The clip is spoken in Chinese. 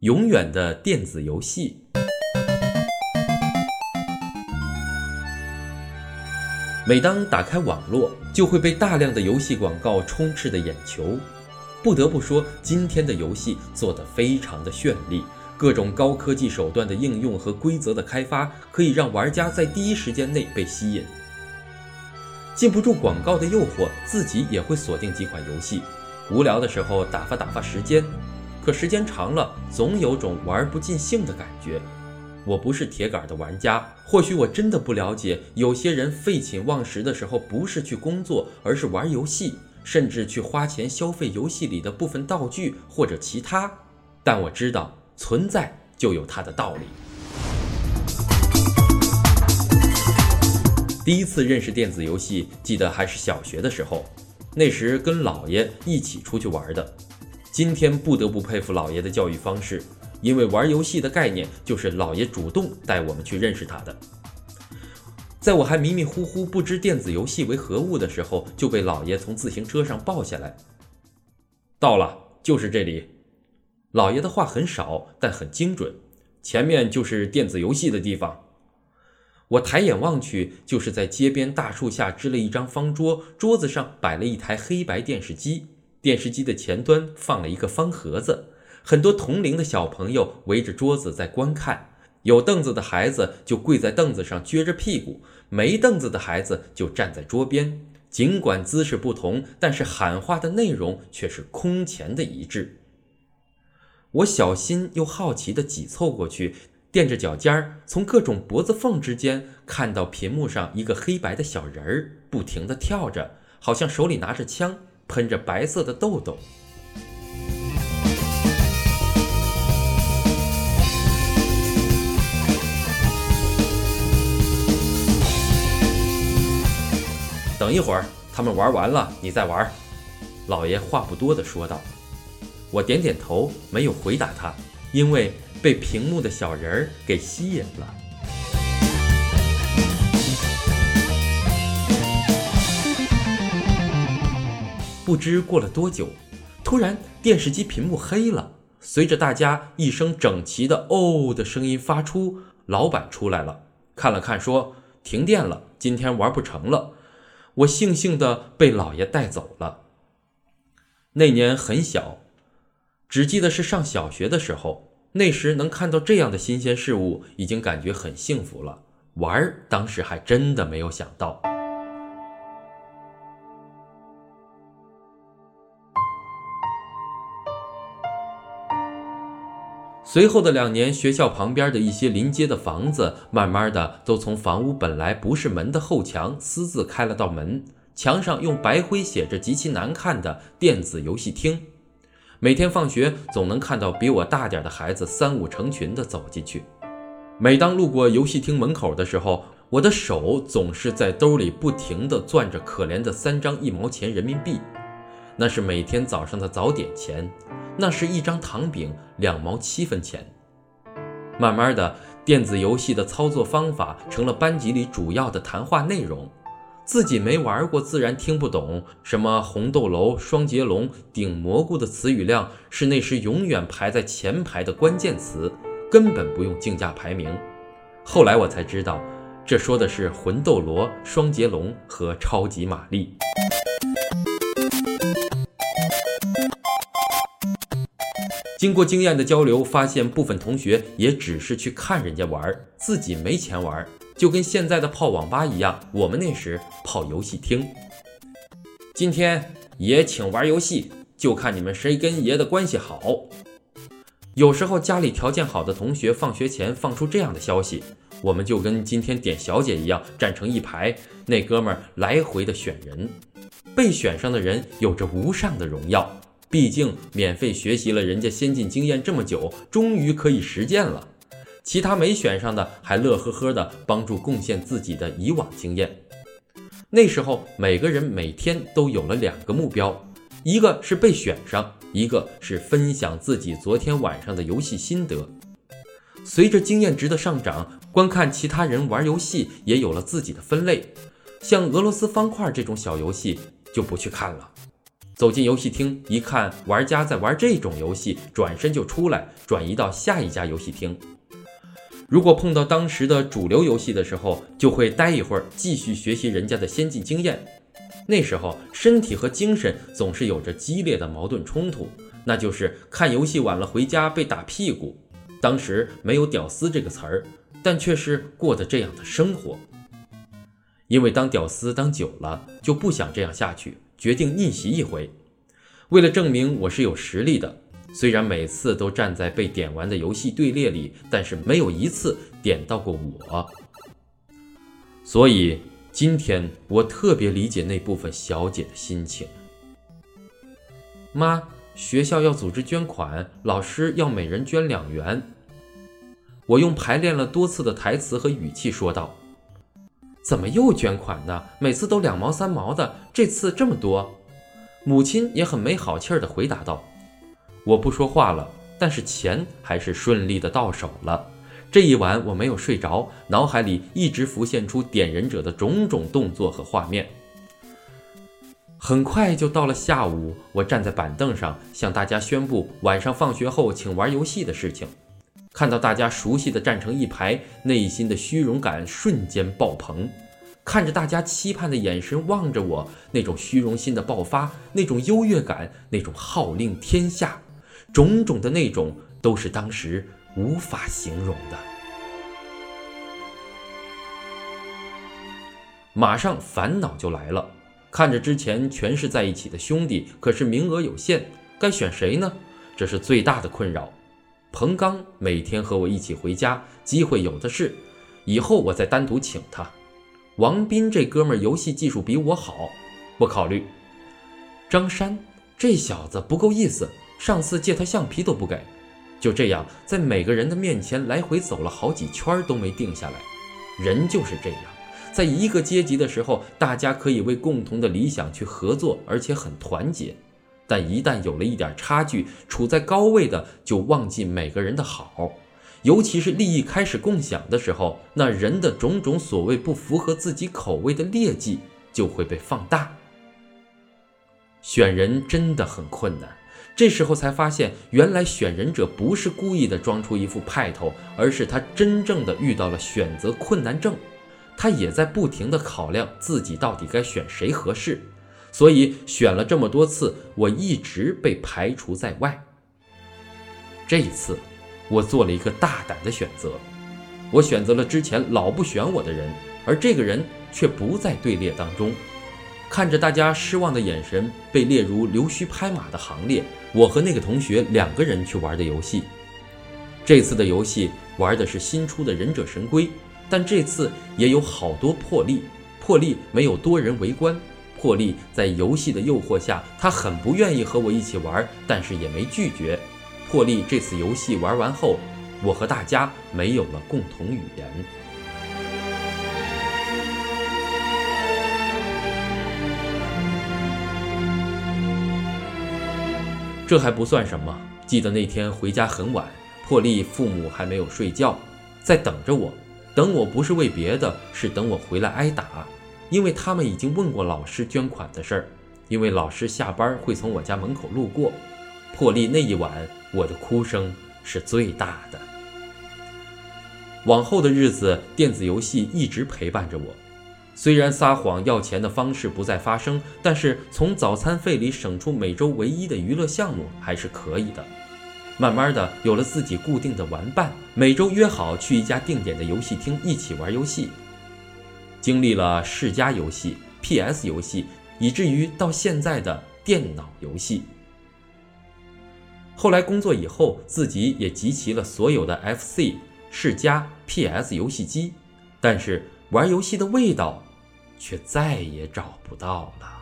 永远的电子游戏。每当打开网络，就会被大量的游戏广告充斥的眼球。不得不说，今天的游戏做得非常的绚丽，各种高科技手段的应用和规则的开发，可以让玩家在第一时间内被吸引。禁不住广告的诱惑，自己也会锁定几款游戏，无聊的时候打发打发时间。可时间长了，总有种玩不尽兴的感觉。我不是铁杆的玩家，或许我真的不了解，有些人废寝忘食的时候，不是去工作，而是玩游戏。甚至去花钱消费游戏里的部分道具或者其他，但我知道存在就有它的道理。第一次认识电子游戏，记得还是小学的时候，那时跟姥爷一起出去玩的。今天不得不佩服老爷的教育方式，因为玩游戏的概念就是老爷主动带我们去认识它的。在我还迷迷糊糊不知电子游戏为何物的时候，就被老爷从自行车上抱下来。到了，就是这里。老爷的话很少，但很精准。前面就是电子游戏的地方。我抬眼望去，就是在街边大树下支了一张方桌，桌子上摆了一台黑白电视机，电视机的前端放了一个方盒子，很多同龄的小朋友围着桌子在观看。有凳子的孩子就跪在凳子上撅着屁股，没凳子的孩子就站在桌边。尽管姿势不同，但是喊话的内容却是空前的一致。我小心又好奇地挤凑过去，垫着脚尖儿，从各种脖子缝之间看到屏幕上一个黑白的小人儿，不停地跳着，好像手里拿着枪，喷着白色的豆豆。等一会儿，他们玩完了，你再玩。老爷话不多的说道。我点点头，没有回答他，因为被屏幕的小人儿给吸引了。不知过了多久，突然电视机屏幕黑了，随着大家一声整齐的“哦”的声音发出，老板出来了，看了看，说：“停电了，今天玩不成了。”我悻悻地被老爷带走了。那年很小，只记得是上小学的时候。那时能看到这样的新鲜事物，已经感觉很幸福了。玩儿，当时还真的没有想到。随后的两年，学校旁边的一些临街的房子，慢慢的都从房屋本来不是门的后墙私自开了道门，墙上用白灰写着极其难看的“电子游戏厅”。每天放学，总能看到比我大点的孩子三五成群的走进去。每当路过游戏厅门口的时候，我的手总是在兜里不停地攥着可怜的三张一毛钱人民币，那是每天早上的早点钱。那是一张糖饼，两毛七分钱。慢慢的，电子游戏的操作方法成了班级里主要的谈话内容。自己没玩过，自然听不懂。什么红豆楼、双截龙、顶蘑菇的词语量是那时永远排在前排的关键词，根本不用竞价排名。后来我才知道，这说的是魂斗罗、双截龙和超级玛丽。经过经验的交流，发现部分同学也只是去看人家玩，自己没钱玩，就跟现在的泡网吧一样。我们那时泡游戏厅。今天爷请玩游戏，就看你们谁跟爷的关系好。有时候家里条件好的同学，放学前放出这样的消息，我们就跟今天点小姐一样站成一排，那哥们儿来回的选人，被选上的人有着无上的荣耀。毕竟免费学习了人家先进经验这么久，终于可以实践了。其他没选上的还乐呵呵的帮助贡献自己的以往经验。那时候每个人每天都有了两个目标，一个是被选上，一个是分享自己昨天晚上的游戏心得。随着经验值的上涨，观看其他人玩游戏也有了自己的分类。像俄罗斯方块这种小游戏就不去看了。走进游戏厅一看，玩家在玩这种游戏，转身就出来，转移到下一家游戏厅。如果碰到当时的主流游戏的时候，就会待一会儿，继续学习人家的先进经验。那时候身体和精神总是有着激烈的矛盾冲突，那就是看游戏晚了回家被打屁股。当时没有“屌丝”这个词儿，但却是过的这样的生活。因为当屌丝当久了，就不想这样下去。决定逆袭一回，为了证明我是有实力的。虽然每次都站在被点完的游戏队列里，但是没有一次点到过我。所以今天我特别理解那部分小姐的心情。妈，学校要组织捐款，老师要每人捐两元。我用排练了多次的台词和语气说道。怎么又捐款呢？每次都两毛三毛的，这次这么多。母亲也很没好气儿地回答道：“我不说话了，但是钱还是顺利的到手了。这一晚我没有睡着，脑海里一直浮现出点人者的种种动作和画面。很快就到了下午，我站在板凳上向大家宣布晚上放学后请玩游戏的事情。”看到大家熟悉的站成一排，内心的虚荣感瞬间爆棚。看着大家期盼的眼神望着我，那种虚荣心的爆发，那种优越感，那种号令天下，种种的那种，都是当时无法形容的。马上烦恼就来了，看着之前全是在一起的兄弟，可是名额有限，该选谁呢？这是最大的困扰。彭刚每天和我一起回家，机会有的是，以后我再单独请他。王斌这哥们儿游戏技术比我好，不考虑。张山这小子不够意思，上次借他橡皮都不给。就这样，在每个人的面前来回走了好几圈都没定下来。人就是这样，在一个阶级的时候，大家可以为共同的理想去合作，而且很团结。但一旦有了一点差距，处在高位的就忘记每个人的好，尤其是利益开始共享的时候，那人的种种所谓不符合自己口味的劣迹就会被放大。选人真的很困难，这时候才发现，原来选人者不是故意的装出一副派头，而是他真正的遇到了选择困难症，他也在不停的考量自己到底该选谁合适。所以选了这么多次，我一直被排除在外。这一次，我做了一个大胆的选择，我选择了之前老不选我的人，而这个人却不在队列当中。看着大家失望的眼神，被列入溜须拍马的行列。我和那个同学两个人去玩的游戏，这次的游戏玩的是新出的忍者神龟，但这次也有好多破例，破例没有多人围观。破例在游戏的诱惑下，他很不愿意和我一起玩，但是也没拒绝。破例这次游戏玩完后，我和大家没有了共同语言。这还不算什么，记得那天回家很晚，破例父母还没有睡觉，在等着我。等我不是为别的，是等我回来挨打。因为他们已经问过老师捐款的事儿，因为老师下班会从我家门口路过。破例那一晚，我的哭声是最大的。往后的日子，电子游戏一直陪伴着我。虽然撒谎要钱的方式不再发生，但是从早餐费里省出每周唯一的娱乐项目还是可以的。慢慢的，有了自己固定的玩伴，每周约好去一家定点的游戏厅一起玩游戏。经历了世嘉游戏、PS 游戏，以至于到现在的电脑游戏。后来工作以后，自己也集齐了所有的 FC、世嘉、PS 游戏机，但是玩游戏的味道，却再也找不到了。